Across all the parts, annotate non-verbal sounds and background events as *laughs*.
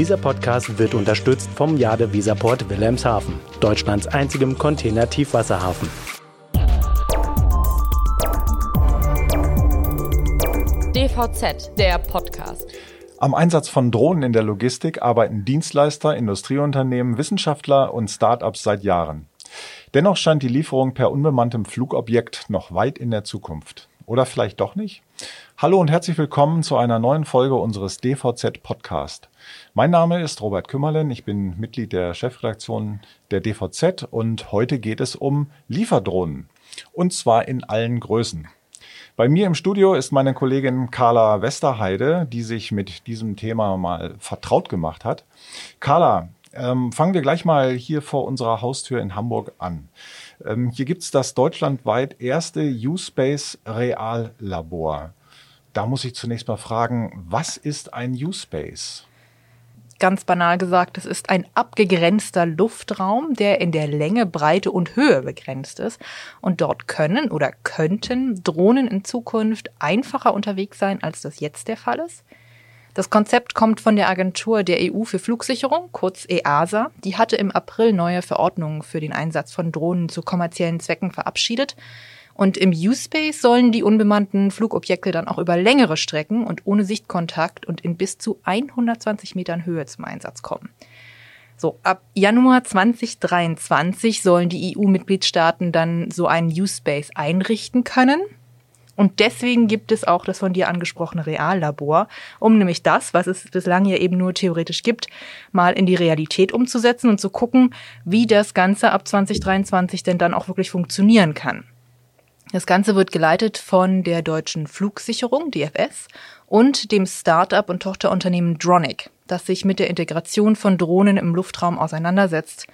Dieser Podcast wird unterstützt vom Jade Visaport Wilhelmshaven, Deutschlands einzigem Container-Tiefwasserhafen. DVZ, der Podcast. Am Einsatz von Drohnen in der Logistik arbeiten Dienstleister, Industrieunternehmen, Wissenschaftler und Start-ups seit Jahren. Dennoch scheint die Lieferung per unbemanntem Flugobjekt noch weit in der Zukunft. Oder vielleicht doch nicht? Hallo und herzlich willkommen zu einer neuen Folge unseres DVZ Podcast. Mein Name ist Robert Kümmerlen, ich bin Mitglied der Chefredaktion der DVZ und heute geht es um Lieferdrohnen. Und zwar in allen Größen. Bei mir im Studio ist meine Kollegin Carla Westerheide, die sich mit diesem Thema mal vertraut gemacht hat. Carla, ähm, fangen wir gleich mal hier vor unserer Haustür in Hamburg an. Ähm, hier gibt's das deutschlandweit erste U-Space Reallabor. Da muss ich zunächst mal fragen, was ist ein U-Space? Ganz banal gesagt, es ist ein abgegrenzter Luftraum, der in der Länge, Breite und Höhe begrenzt ist. Und dort können oder könnten Drohnen in Zukunft einfacher unterwegs sein, als das jetzt der Fall ist. Das Konzept kommt von der Agentur der EU für Flugsicherung, kurz EASA. Die hatte im April neue Verordnungen für den Einsatz von Drohnen zu kommerziellen Zwecken verabschiedet. Und im U-Space sollen die unbemannten Flugobjekte dann auch über längere Strecken und ohne Sichtkontakt und in bis zu 120 Metern Höhe zum Einsatz kommen. So, ab Januar 2023 sollen die EU-Mitgliedstaaten dann so einen U-Space einrichten können. Und deswegen gibt es auch das von dir angesprochene Reallabor, um nämlich das, was es bislang ja eben nur theoretisch gibt, mal in die Realität umzusetzen und zu gucken, wie das Ganze ab 2023 denn dann auch wirklich funktionieren kann. Das Ganze wird geleitet von der deutschen Flugsicherung, DFS, und dem Start-up und Tochterunternehmen Dronic, das sich mit der Integration von Drohnen im Luftraum auseinandersetzt.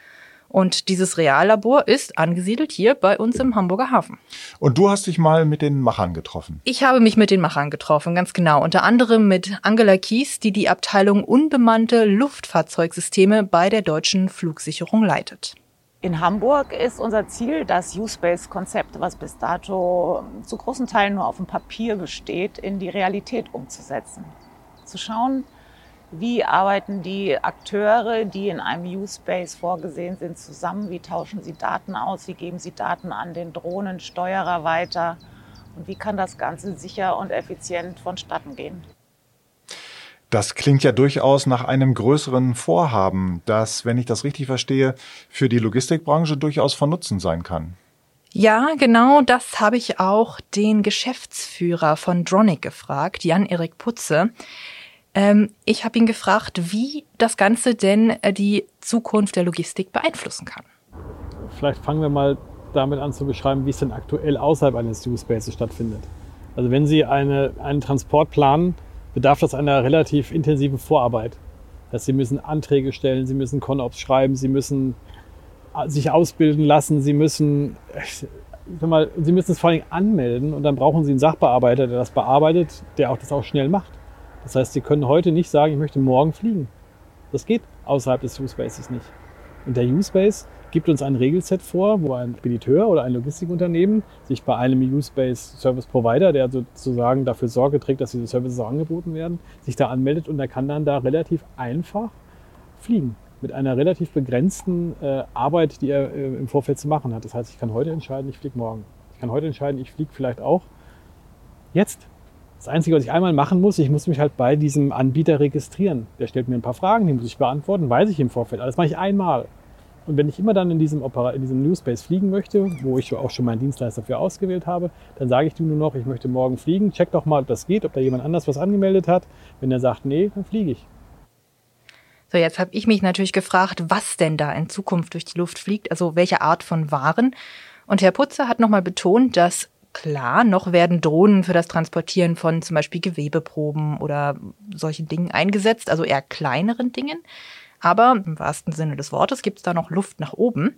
Und dieses Reallabor ist angesiedelt hier bei uns im Hamburger Hafen. Und du hast dich mal mit den Machern getroffen? Ich habe mich mit den Machern getroffen, ganz genau. Unter anderem mit Angela Kies, die die Abteilung unbemannte Luftfahrzeugsysteme bei der deutschen Flugsicherung leitet. In Hamburg ist unser Ziel, das U-Space-Konzept, was bis dato zu großen Teilen nur auf dem Papier besteht, in die Realität umzusetzen. Zu schauen, wie arbeiten die Akteure, die in einem U-Space vorgesehen sind, zusammen, wie tauschen sie Daten aus, wie geben sie Daten an den Drohnensteuerer weiter und wie kann das Ganze sicher und effizient vonstatten gehen. Das klingt ja durchaus nach einem größeren Vorhaben, das, wenn ich das richtig verstehe, für die Logistikbranche durchaus von Nutzen sein kann. Ja, genau das habe ich auch den Geschäftsführer von Dronic gefragt, Jan-Erik Putze. Ähm, ich habe ihn gefragt, wie das Ganze denn äh, die Zukunft der Logistik beeinflussen kann. Vielleicht fangen wir mal damit an zu beschreiben, wie es denn aktuell außerhalb eines U-Spaces stattfindet. Also wenn Sie eine, einen Transport planen, bedarf das einer relativ intensiven Vorarbeit. Dass sie müssen Anträge stellen, sie müssen Konops schreiben, sie müssen äh, sich ausbilden lassen, sie müssen, sag mal, sie müssen es vor allem anmelden und dann brauchen sie einen Sachbearbeiter, der das bearbeitet, der auch das auch schnell macht. Das heißt, sie können heute nicht sagen, ich möchte morgen fliegen. Das geht außerhalb des U-Spaces nicht. Und der U-Space gibt uns ein Regelset vor, wo ein Spediteur oder ein Logistikunternehmen sich bei einem U-Space Service Provider, der sozusagen dafür Sorge trägt, dass diese Services auch angeboten werden, sich da anmeldet und er kann dann da relativ einfach fliegen. Mit einer relativ begrenzten äh, Arbeit, die er äh, im Vorfeld zu machen hat. Das heißt, ich kann heute entscheiden, ich fliege morgen. Ich kann heute entscheiden, ich fliege vielleicht auch jetzt. Das Einzige, was ich einmal machen muss, ich muss mich halt bei diesem Anbieter registrieren. Der stellt mir ein paar Fragen, die muss ich beantworten, weiß ich im Vorfeld. Alles mache ich einmal. Und wenn ich immer dann in diesem, Opera in diesem New Space fliegen möchte, wo ich auch schon meinen Dienstleister für ausgewählt habe, dann sage ich dir nur noch, ich möchte morgen fliegen. Check doch mal, ob das geht, ob da jemand anders was angemeldet hat. Wenn er sagt, nee, dann fliege ich. So, jetzt habe ich mich natürlich gefragt, was denn da in Zukunft durch die Luft fliegt, also welche Art von Waren. Und Herr Putzer hat nochmal betont, dass klar, noch werden Drohnen für das Transportieren von zum Beispiel Gewebeproben oder solchen Dingen eingesetzt, also eher kleineren Dingen. Aber im wahrsten Sinne des Wortes gibt es da noch Luft nach oben.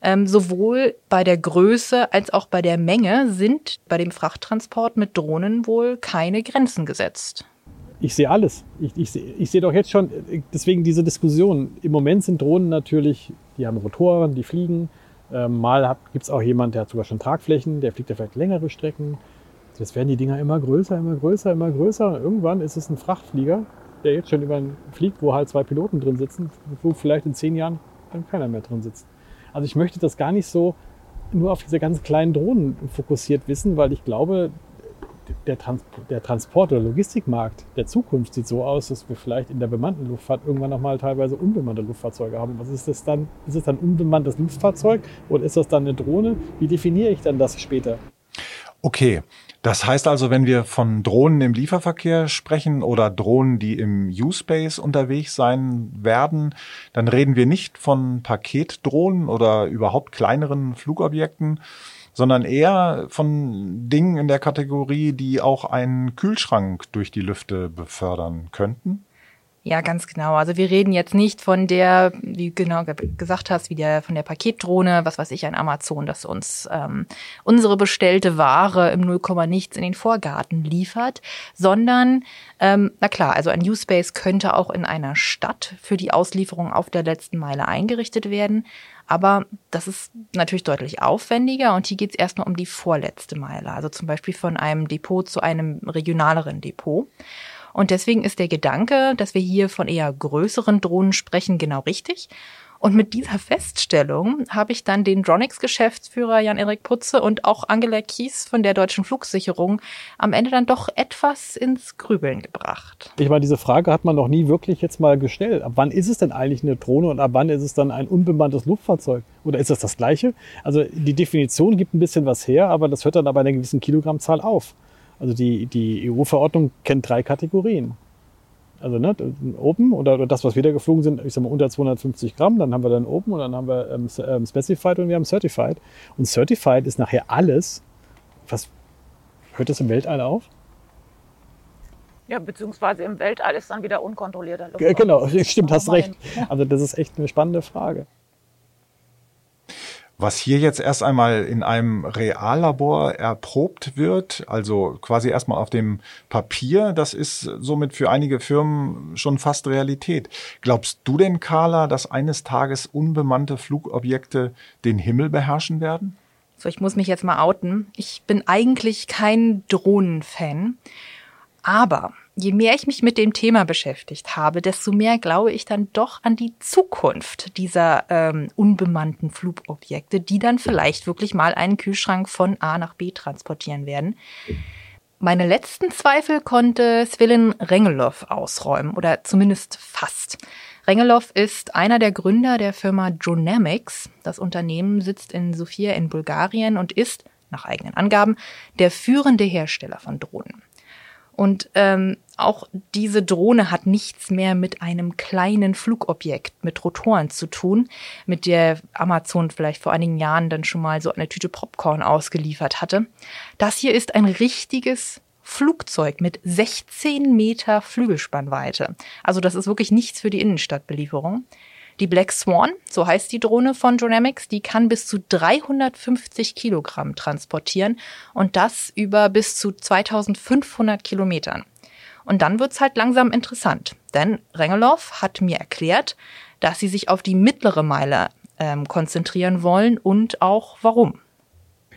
Ähm, sowohl bei der Größe als auch bei der Menge sind bei dem Frachttransport mit Drohnen wohl keine Grenzen gesetzt. Ich sehe alles. Ich, ich, sehe, ich sehe doch jetzt schon, deswegen diese Diskussion. Im Moment sind Drohnen natürlich, die haben Rotoren, die fliegen. Ähm, mal gibt es auch jemand, der hat sogar schon Tragflächen, der fliegt ja vielleicht längere Strecken. Jetzt werden die Dinger immer größer, immer größer, immer größer. Und irgendwann ist es ein Frachtflieger, der jetzt schon über fliegt, wo halt zwei Piloten drin sitzen, wo vielleicht in zehn Jahren dann keiner mehr drin sitzt. Also ich möchte das gar nicht so nur auf diese ganz kleinen Drohnen fokussiert wissen, weil ich glaube, der, Trans der Transport- oder Logistikmarkt der Zukunft sieht so aus, dass wir vielleicht in der bemannten Luftfahrt irgendwann nochmal teilweise unbemannte Luftfahrzeuge haben. Was ist das dann? Ist es dann unbemanntes Luftfahrzeug oder ist das dann eine Drohne? Wie definiere ich dann das später? Okay, das heißt also, wenn wir von Drohnen im Lieferverkehr sprechen oder Drohnen, die im U-Space unterwegs sein werden, dann reden wir nicht von Paketdrohnen oder überhaupt kleineren Flugobjekten, sondern eher von Dingen in der Kategorie, die auch einen Kühlschrank durch die Lüfte befördern könnten. Ja, ganz genau. Also wir reden jetzt nicht von der, wie genau gesagt hast, wie der von der Paketdrohne, was weiß ich, ein Amazon, das uns ähm, unsere bestellte Ware im Nullkomma nichts in den Vorgarten liefert, sondern ähm, na klar, also ein U-Space könnte auch in einer Stadt für die Auslieferung auf der letzten Meile eingerichtet werden. Aber das ist natürlich deutlich aufwendiger und hier geht es erstmal um die vorletzte Meile, also zum Beispiel von einem Depot zu einem regionaleren Depot. Und deswegen ist der Gedanke, dass wir hier von eher größeren Drohnen sprechen, genau richtig. Und mit dieser Feststellung habe ich dann den Dronix-Geschäftsführer Jan-Erik Putze und auch Angela Kies von der Deutschen Flugsicherung am Ende dann doch etwas ins Grübeln gebracht. Ich meine, diese Frage hat man noch nie wirklich jetzt mal gestellt. Ab wann ist es denn eigentlich eine Drohne und ab wann ist es dann ein unbemanntes Luftfahrzeug? Oder ist das das Gleiche? Also die Definition gibt ein bisschen was her, aber das hört dann aber einer gewissen Kilogrammzahl auf. Also die, die EU-Verordnung kennt drei Kategorien. Also ne, Open oder, das, was wir da geflogen sind, ich sag mal unter 250 Gramm, dann haben wir dann Open und dann haben wir ähm, ähm, Specified und wir haben Certified. Und Certified ist nachher alles, was hört das im Weltall auf? Ja, beziehungsweise im Weltall ist dann wieder unkontrollierter Luftfahrt. Genau, *laughs* stimmt, hast recht. Also das ist echt eine spannende Frage. Was hier jetzt erst einmal in einem Reallabor erprobt wird, also quasi erstmal auf dem Papier, das ist somit für einige Firmen schon fast Realität. Glaubst du denn, Carla, dass eines Tages unbemannte Flugobjekte den Himmel beherrschen werden? So, ich muss mich jetzt mal outen. Ich bin eigentlich kein Drohnenfan. Aber je mehr ich mich mit dem Thema beschäftigt habe, desto mehr glaube ich dann doch an die Zukunft dieser ähm, unbemannten Flugobjekte, die dann vielleicht wirklich mal einen Kühlschrank von A nach B transportieren werden. Meine letzten Zweifel konnte Svilin Rengelov ausräumen oder zumindest fast. Rengelov ist einer der Gründer der Firma Dronamics. Das Unternehmen sitzt in Sofia in Bulgarien und ist, nach eigenen Angaben, der führende Hersteller von Drohnen. Und ähm, auch diese Drohne hat nichts mehr mit einem kleinen Flugobjekt mit Rotoren zu tun, mit der Amazon vielleicht vor einigen Jahren dann schon mal so eine Tüte Popcorn ausgeliefert hatte. Das hier ist ein richtiges Flugzeug mit 16 Meter Flügelspannweite. Also das ist wirklich nichts für die Innenstadtbelieferung. Die Black Swan, so heißt die Drohne von Dronamics, die kann bis zu 350 Kilogramm transportieren und das über bis zu 2500 Kilometern. Und dann wird's halt langsam interessant, denn Rengelov hat mir erklärt, dass sie sich auf die mittlere Meile ähm, konzentrieren wollen und auch warum.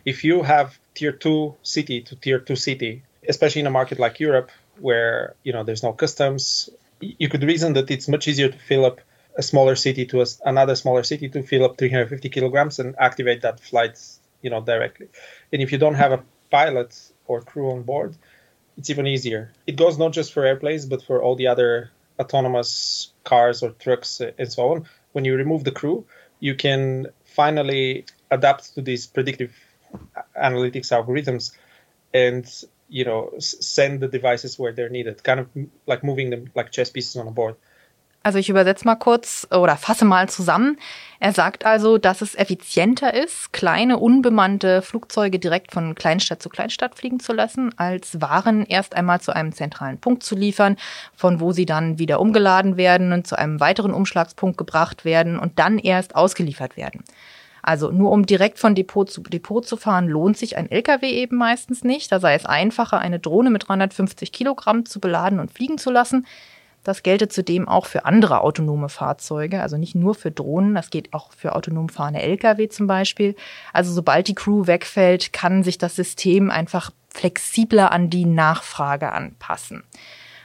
If you have tier 2 city to tier 2 city, especially in a market like Europe where, you know, there's no customs, you could reason that it's much easier to fill up a smaller city to a, another smaller city to fill up 350 kilograms and activate that flight, you know, directly. And if you don't have a pilot or crew on board, it's even easier. It goes not just for airplanes, but for all the other autonomous cars or trucks uh, and so on. When you remove the crew, you can finally adapt to these predictive uh, analytics algorithms and you know send the devices where they're needed kind of like moving them like chess pieces on a board Also ich übersetze mal kurz oder fasse mal zusammen. Er sagt also, dass es effizienter ist, kleine unbemannte Flugzeuge direkt von Kleinstadt zu Kleinstadt fliegen zu lassen, als Waren erst einmal zu einem zentralen Punkt zu liefern, von wo sie dann wieder umgeladen werden und zu einem weiteren Umschlagspunkt gebracht werden und dann erst ausgeliefert werden. Also nur um direkt von Depot zu Depot zu fahren, lohnt sich ein LKW eben meistens nicht. Da sei es einfacher, eine Drohne mit 350 Kilogramm zu beladen und fliegen zu lassen. Das gelte zudem auch für andere autonome Fahrzeuge, also nicht nur für Drohnen, das geht auch für autonom fahrende Lkw zum Beispiel. Also sobald die Crew wegfällt, kann sich das System einfach flexibler an die Nachfrage anpassen.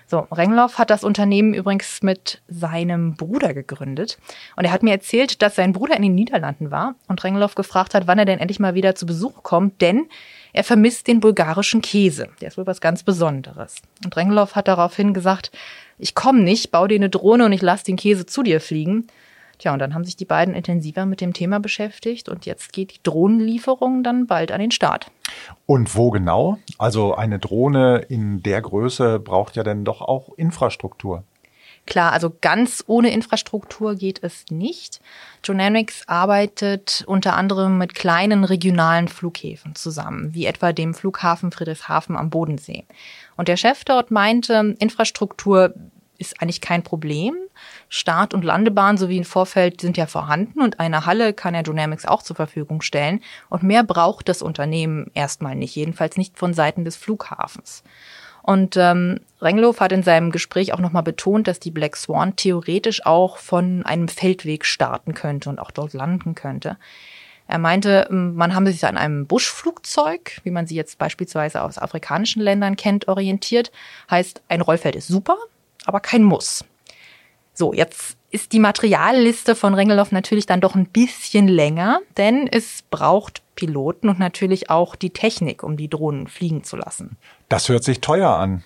So, Rengloff hat das Unternehmen übrigens mit seinem Bruder gegründet. Und er hat mir erzählt, dass sein Bruder in den Niederlanden war und Rengloff gefragt hat, wann er denn endlich mal wieder zu Besuch kommt, denn er vermisst den bulgarischen Käse. Der ist wohl was ganz Besonderes. Und Rengloff hat daraufhin gesagt, ich komme nicht, bau dir eine Drohne und ich lass den Käse zu dir fliegen. Tja, und dann haben sich die beiden intensiver mit dem Thema beschäftigt und jetzt geht die Drohnenlieferung dann bald an den Start. Und wo genau? Also eine Drohne in der Größe braucht ja dann doch auch Infrastruktur. Klar, also ganz ohne Infrastruktur geht es nicht. Dronamics arbeitet unter anderem mit kleinen regionalen Flughäfen zusammen, wie etwa dem Flughafen Friedrichshafen am Bodensee. Und der Chef dort meinte, Infrastruktur ist eigentlich kein Problem. Start- und Landebahn sowie ein Vorfeld sind ja vorhanden und eine Halle kann ja Dynamics auch zur Verfügung stellen. Und mehr braucht das Unternehmen erstmal nicht, jedenfalls nicht von Seiten des Flughafens. Und ähm, Rengloff hat in seinem Gespräch auch nochmal betont, dass die Black Swan theoretisch auch von einem Feldweg starten könnte und auch dort landen könnte. Er meinte, man habe sich an einem Buschflugzeug, wie man sie jetzt beispielsweise aus afrikanischen Ländern kennt, orientiert. Heißt, ein Rollfeld ist super, aber kein Muss. So, jetzt ist die Materialliste von Rengeloff natürlich dann doch ein bisschen länger, denn es braucht Piloten und natürlich auch die Technik, um die Drohnen fliegen zu lassen. Das hört sich teuer an.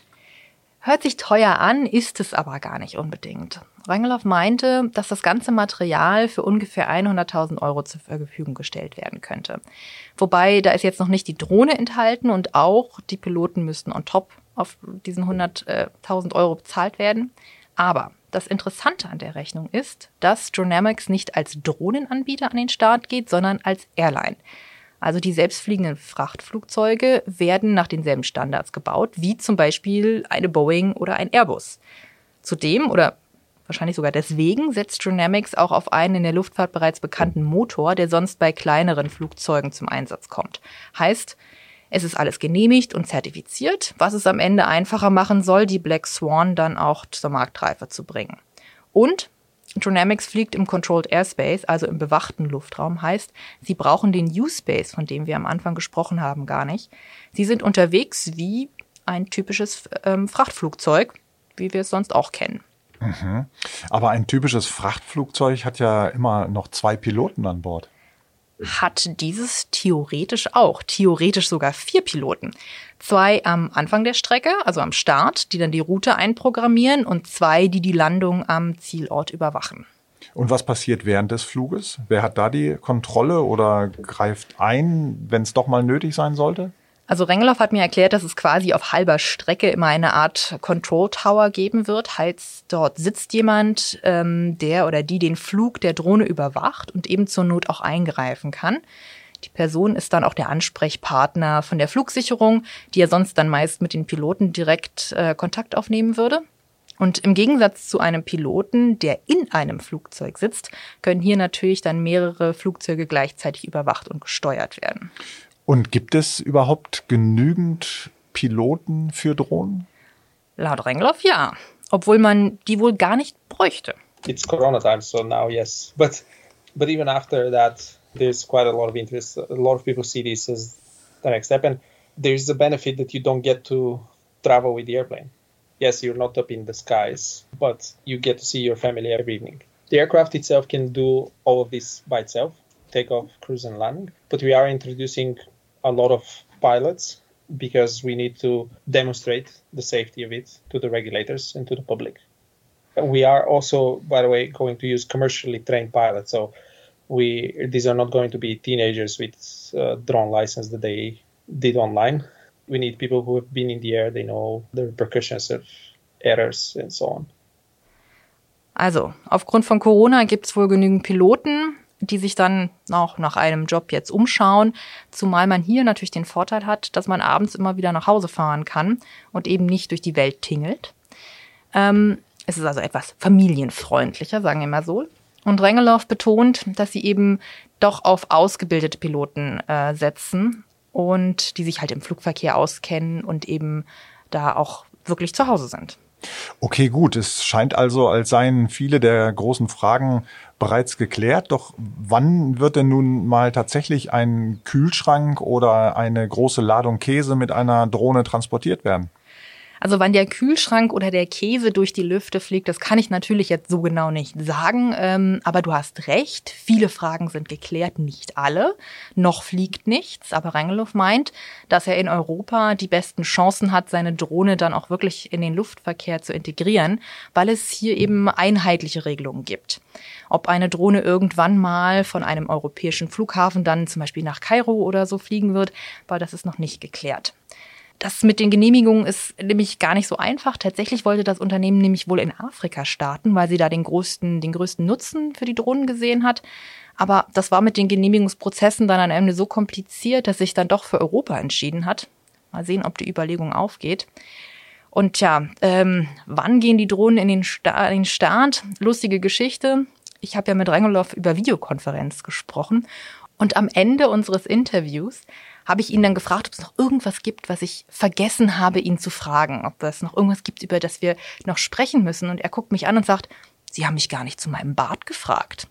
Hört sich teuer an, ist es aber gar nicht unbedingt. Rangelow meinte, dass das ganze Material für ungefähr 100.000 Euro zur Verfügung gestellt werden könnte. Wobei, da ist jetzt noch nicht die Drohne enthalten und auch die Piloten müssten on top auf diesen 100.000 Euro bezahlt werden. Aber das Interessante an der Rechnung ist, dass Dronamics nicht als Drohnenanbieter an den Start geht, sondern als Airline. Also die selbstfliegenden Frachtflugzeuge werden nach denselben Standards gebaut, wie zum Beispiel eine Boeing oder ein Airbus. Zudem oder wahrscheinlich sogar deswegen setzt Dronamics auch auf einen in der Luftfahrt bereits bekannten Motor, der sonst bei kleineren Flugzeugen zum Einsatz kommt. Heißt, es ist alles genehmigt und zertifiziert, was es am Ende einfacher machen soll, die Black Swan dann auch zur Marktreife zu bringen. Und Dronamics fliegt im Controlled Airspace, also im bewachten Luftraum, heißt, sie brauchen den U-Space, von dem wir am Anfang gesprochen haben, gar nicht. Sie sind unterwegs wie ein typisches ähm, Frachtflugzeug, wie wir es sonst auch kennen. Mhm. Aber ein typisches Frachtflugzeug hat ja immer noch zwei Piloten an Bord hat dieses theoretisch auch, theoretisch sogar vier Piloten. Zwei am Anfang der Strecke, also am Start, die dann die Route einprogrammieren und zwei, die die Landung am Zielort überwachen. Und was passiert während des Fluges? Wer hat da die Kontrolle oder greift ein, wenn es doch mal nötig sein sollte? Also Rengeloff hat mir erklärt, dass es quasi auf halber Strecke immer eine Art Control Tower geben wird. Heißt, dort sitzt jemand, ähm, der oder die den Flug der Drohne überwacht und eben zur Not auch eingreifen kann. Die Person ist dann auch der Ansprechpartner von der Flugsicherung, die ja sonst dann meist mit den Piloten direkt äh, Kontakt aufnehmen würde. Und im Gegensatz zu einem Piloten, der in einem Flugzeug sitzt, können hier natürlich dann mehrere Flugzeuge gleichzeitig überwacht und gesteuert werden. Und gibt es überhaupt genügend Piloten für Drohnen? Laut Rengloff ja, obwohl man die wohl gar nicht bräuchte. It's Corona time, so now yes. But but even after that, there's quite a lot of interest. A lot of people see this as the next step, and there's the benefit that you don't get to travel with the airplane. Yes, you're not up in the skies, but you get to see your family every evening. The aircraft itself can do all of this by itself, take off, cruise, and landing. But we are introducing a lot of pilots because we need to demonstrate the safety of it to the regulators and to the public. We are also, by the way, going to use commercially trained pilots. So we these are not going to be teenagers with uh, drone license that they did online. We need people who have been in the air. They know the repercussions of errors and so on. Also, aufgrund von Corona gibt es wohl genügend Piloten, die sich dann auch nach einem Job jetzt umschauen, zumal man hier natürlich den Vorteil hat, dass man abends immer wieder nach Hause fahren kann und eben nicht durch die Welt tingelt. Ähm, es ist also etwas familienfreundlicher, sagen wir mal so. Und Rengeloff betont, dass sie eben doch auf ausgebildete Piloten äh, setzen und die sich halt im Flugverkehr auskennen und eben da auch wirklich zu Hause sind. Okay, gut. Es scheint also, als seien viele der großen Fragen bereits geklärt. Doch wann wird denn nun mal tatsächlich ein Kühlschrank oder eine große Ladung Käse mit einer Drohne transportiert werden? Also wann der Kühlschrank oder der Käse durch die Lüfte fliegt, das kann ich natürlich jetzt so genau nicht sagen. Ähm, aber du hast recht, viele Fragen sind geklärt, nicht alle. Noch fliegt nichts, aber Rangelow meint, dass er in Europa die besten Chancen hat, seine Drohne dann auch wirklich in den Luftverkehr zu integrieren, weil es hier eben einheitliche Regelungen gibt. Ob eine Drohne irgendwann mal von einem europäischen Flughafen dann zum Beispiel nach Kairo oder so fliegen wird, weil das ist noch nicht geklärt. Das mit den Genehmigungen ist nämlich gar nicht so einfach. Tatsächlich wollte das Unternehmen nämlich wohl in Afrika starten, weil sie da den größten, den größten Nutzen für die Drohnen gesehen hat. Aber das war mit den Genehmigungsprozessen dann am Ende so kompliziert, dass sich dann doch für Europa entschieden hat. Mal sehen, ob die Überlegung aufgeht. Und ja, ähm, wann gehen die Drohnen in den, Sta den Start? Lustige Geschichte. Ich habe ja mit Rangolow über Videokonferenz gesprochen. Und am Ende unseres Interviews habe ich ihn dann gefragt, ob es noch irgendwas gibt, was ich vergessen habe, ihn zu fragen. Ob es noch irgendwas gibt, über das wir noch sprechen müssen. Und er guckt mich an und sagt, Sie haben mich gar nicht zu meinem Bart gefragt.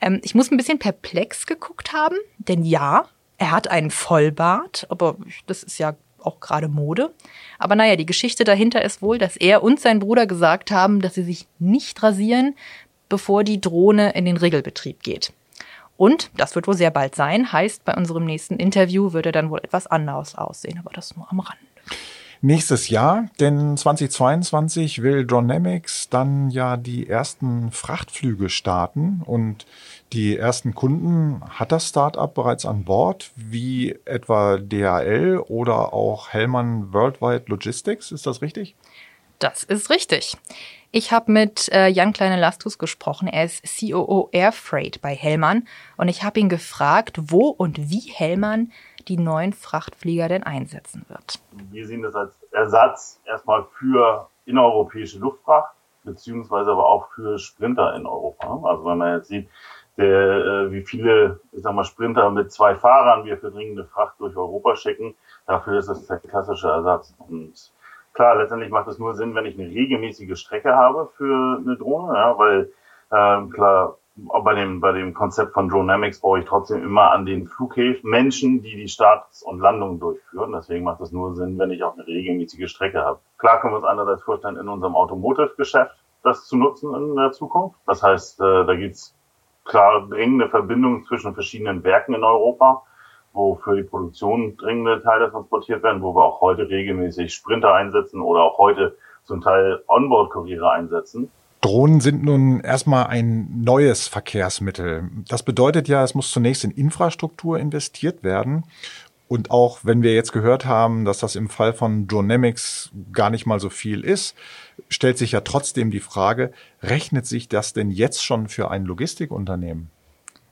Ähm, ich muss ein bisschen perplex geguckt haben, denn ja, er hat einen Vollbart, aber das ist ja auch gerade Mode. Aber naja, die Geschichte dahinter ist wohl, dass er und sein Bruder gesagt haben, dass sie sich nicht rasieren, bevor die Drohne in den Regelbetrieb geht. Und das wird wohl sehr bald sein, heißt, bei unserem nächsten Interview würde dann wohl etwas anderes aussehen, aber das nur am Rande. Nächstes Jahr, denn 2022 will Dronamics dann ja die ersten Frachtflüge starten und die ersten Kunden hat das Startup bereits an Bord, wie etwa DHL oder auch Hellmann Worldwide Logistics. Ist das richtig? Das ist richtig. Ich habe mit äh, Jan Kleine-Lastus gesprochen. Er ist COO Air Freight bei Hellmann und ich habe ihn gefragt, wo und wie Hellmann die neuen Frachtflieger denn einsetzen wird. Wir sehen das als Ersatz erstmal für innereuropäische Luftfracht, beziehungsweise aber auch für Sprinter in Europa. Also wenn man jetzt sieht, der, äh, wie viele, ich sag mal, Sprinter mit zwei Fahrern wir für dringende Fracht durch Europa schicken, dafür ist das der klassische Ersatz. Und klar, letztendlich macht es nur Sinn, wenn ich eine regelmäßige Strecke habe für eine Drohne, ja, weil ähm, klar, bei dem, bei dem Konzept von Dronamics brauche ich trotzdem immer an den Flughäfen Menschen, die die Starts und Landungen durchführen. Deswegen macht es nur Sinn, wenn ich auch eine regelmäßige Strecke habe. Klar können wir uns andererseits vorstellen, in unserem Automotive-Geschäft das zu nutzen in der Zukunft. Das heißt, äh, da gibt's klar dringende Verbindungen zwischen verschiedenen Werken in Europa wo für die Produktion dringende Teile transportiert werden, wo wir auch heute regelmäßig Sprinter einsetzen oder auch heute zum Teil Onboard-Kuriere einsetzen. Drohnen sind nun erstmal ein neues Verkehrsmittel. Das bedeutet ja, es muss zunächst in Infrastruktur investiert werden. Und auch wenn wir jetzt gehört haben, dass das im Fall von Dronamics gar nicht mal so viel ist, stellt sich ja trotzdem die Frage, rechnet sich das denn jetzt schon für ein Logistikunternehmen?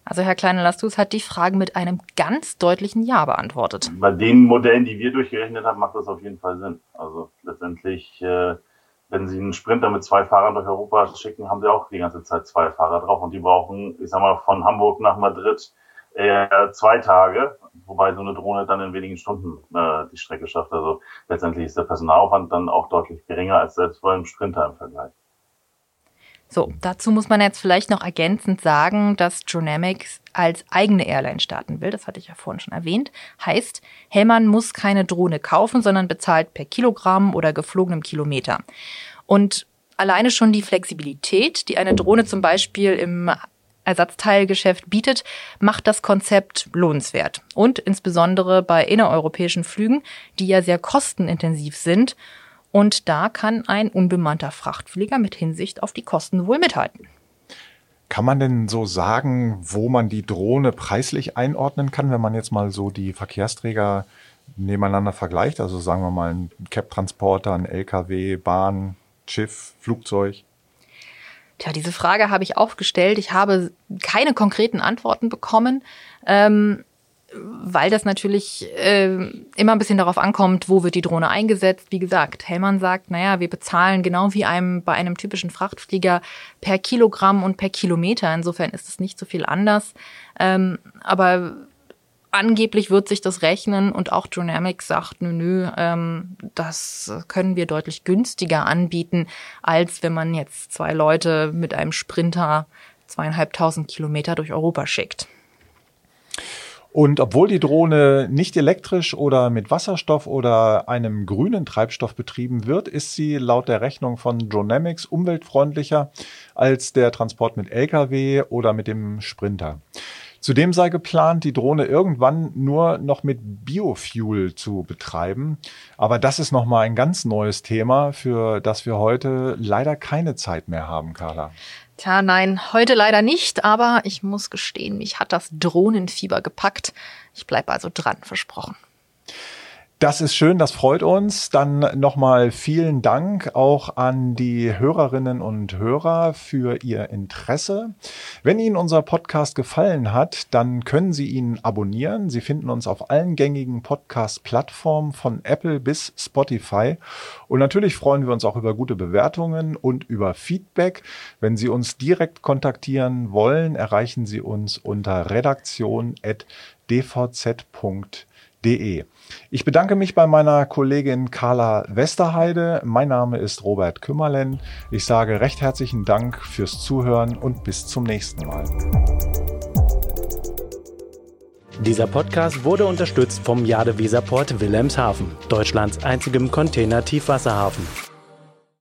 Also Herr Kleine-Lastus hat die Frage mit einem ganz deutlichen Ja beantwortet. Bei den Modellen, die wir durchgerechnet haben, macht das auf jeden Fall Sinn. Also letztendlich, äh, wenn Sie einen Sprinter mit zwei Fahrern durch Europa schicken, haben Sie auch die ganze Zeit zwei Fahrer drauf und die brauchen, ich sag mal, von Hamburg nach Madrid äh, zwei Tage, wobei so eine Drohne dann in wenigen Stunden äh, die Strecke schafft. Also letztendlich ist der Personalaufwand dann auch deutlich geringer als selbst bei einem Sprinter im Vergleich. So, dazu muss man jetzt vielleicht noch ergänzend sagen, dass Dronamics als eigene Airline starten will. Das hatte ich ja vorhin schon erwähnt. Heißt, Hellmann muss keine Drohne kaufen, sondern bezahlt per Kilogramm oder geflogenem Kilometer. Und alleine schon die Flexibilität, die eine Drohne zum Beispiel im Ersatzteilgeschäft bietet, macht das Konzept lohnenswert. Und insbesondere bei innereuropäischen Flügen, die ja sehr kostenintensiv sind und da kann ein unbemannter Frachtflieger mit Hinsicht auf die Kosten wohl mithalten. Kann man denn so sagen, wo man die Drohne preislich einordnen kann, wenn man jetzt mal so die Verkehrsträger nebeneinander vergleicht? Also sagen wir mal ein Cap-Transporter, ein LKW, Bahn, Schiff, Flugzeug? Tja, diese Frage habe ich aufgestellt. Ich habe keine konkreten Antworten bekommen. Ähm, weil das natürlich äh, immer ein bisschen darauf ankommt, wo wird die Drohne eingesetzt. Wie gesagt, Hellmann sagt, naja, wir bezahlen genau wie einem bei einem typischen Frachtflieger per Kilogramm und per Kilometer. Insofern ist es nicht so viel anders. Ähm, aber angeblich wird sich das rechnen und auch Dronamics sagt, nö, nö, ähm, das können wir deutlich günstiger anbieten, als wenn man jetzt zwei Leute mit einem Sprinter zweieinhalbtausend Kilometer durch Europa schickt. Und obwohl die Drohne nicht elektrisch oder mit Wasserstoff oder einem grünen Treibstoff betrieben wird, ist sie laut der Rechnung von Dronamics umweltfreundlicher als der Transport mit Lkw oder mit dem Sprinter. Zudem sei geplant, die Drohne irgendwann nur noch mit Biofuel zu betreiben. Aber das ist nochmal ein ganz neues Thema, für das wir heute leider keine Zeit mehr haben, Carla. Tja, nein, heute leider nicht, aber ich muss gestehen, mich hat das Drohnenfieber gepackt. Ich bleibe also dran, versprochen. Das ist schön, das freut uns. Dann nochmal vielen Dank auch an die Hörerinnen und Hörer für Ihr Interesse. Wenn Ihnen unser Podcast gefallen hat, dann können Sie ihn abonnieren. Sie finden uns auf allen gängigen Podcast-Plattformen von Apple bis Spotify. Und natürlich freuen wir uns auch über gute Bewertungen und über Feedback. Wenn Sie uns direkt kontaktieren wollen, erreichen Sie uns unter redaktion.dvz.de. Ich bedanke mich bei meiner Kollegin Carla Westerheide. Mein Name ist Robert Kümmerlen. Ich sage recht herzlichen Dank fürs Zuhören und bis zum nächsten Mal. Dieser Podcast wurde unterstützt vom Jade Weserport Wilhelmshaven, Deutschlands einzigem Container-Tiefwasserhafen.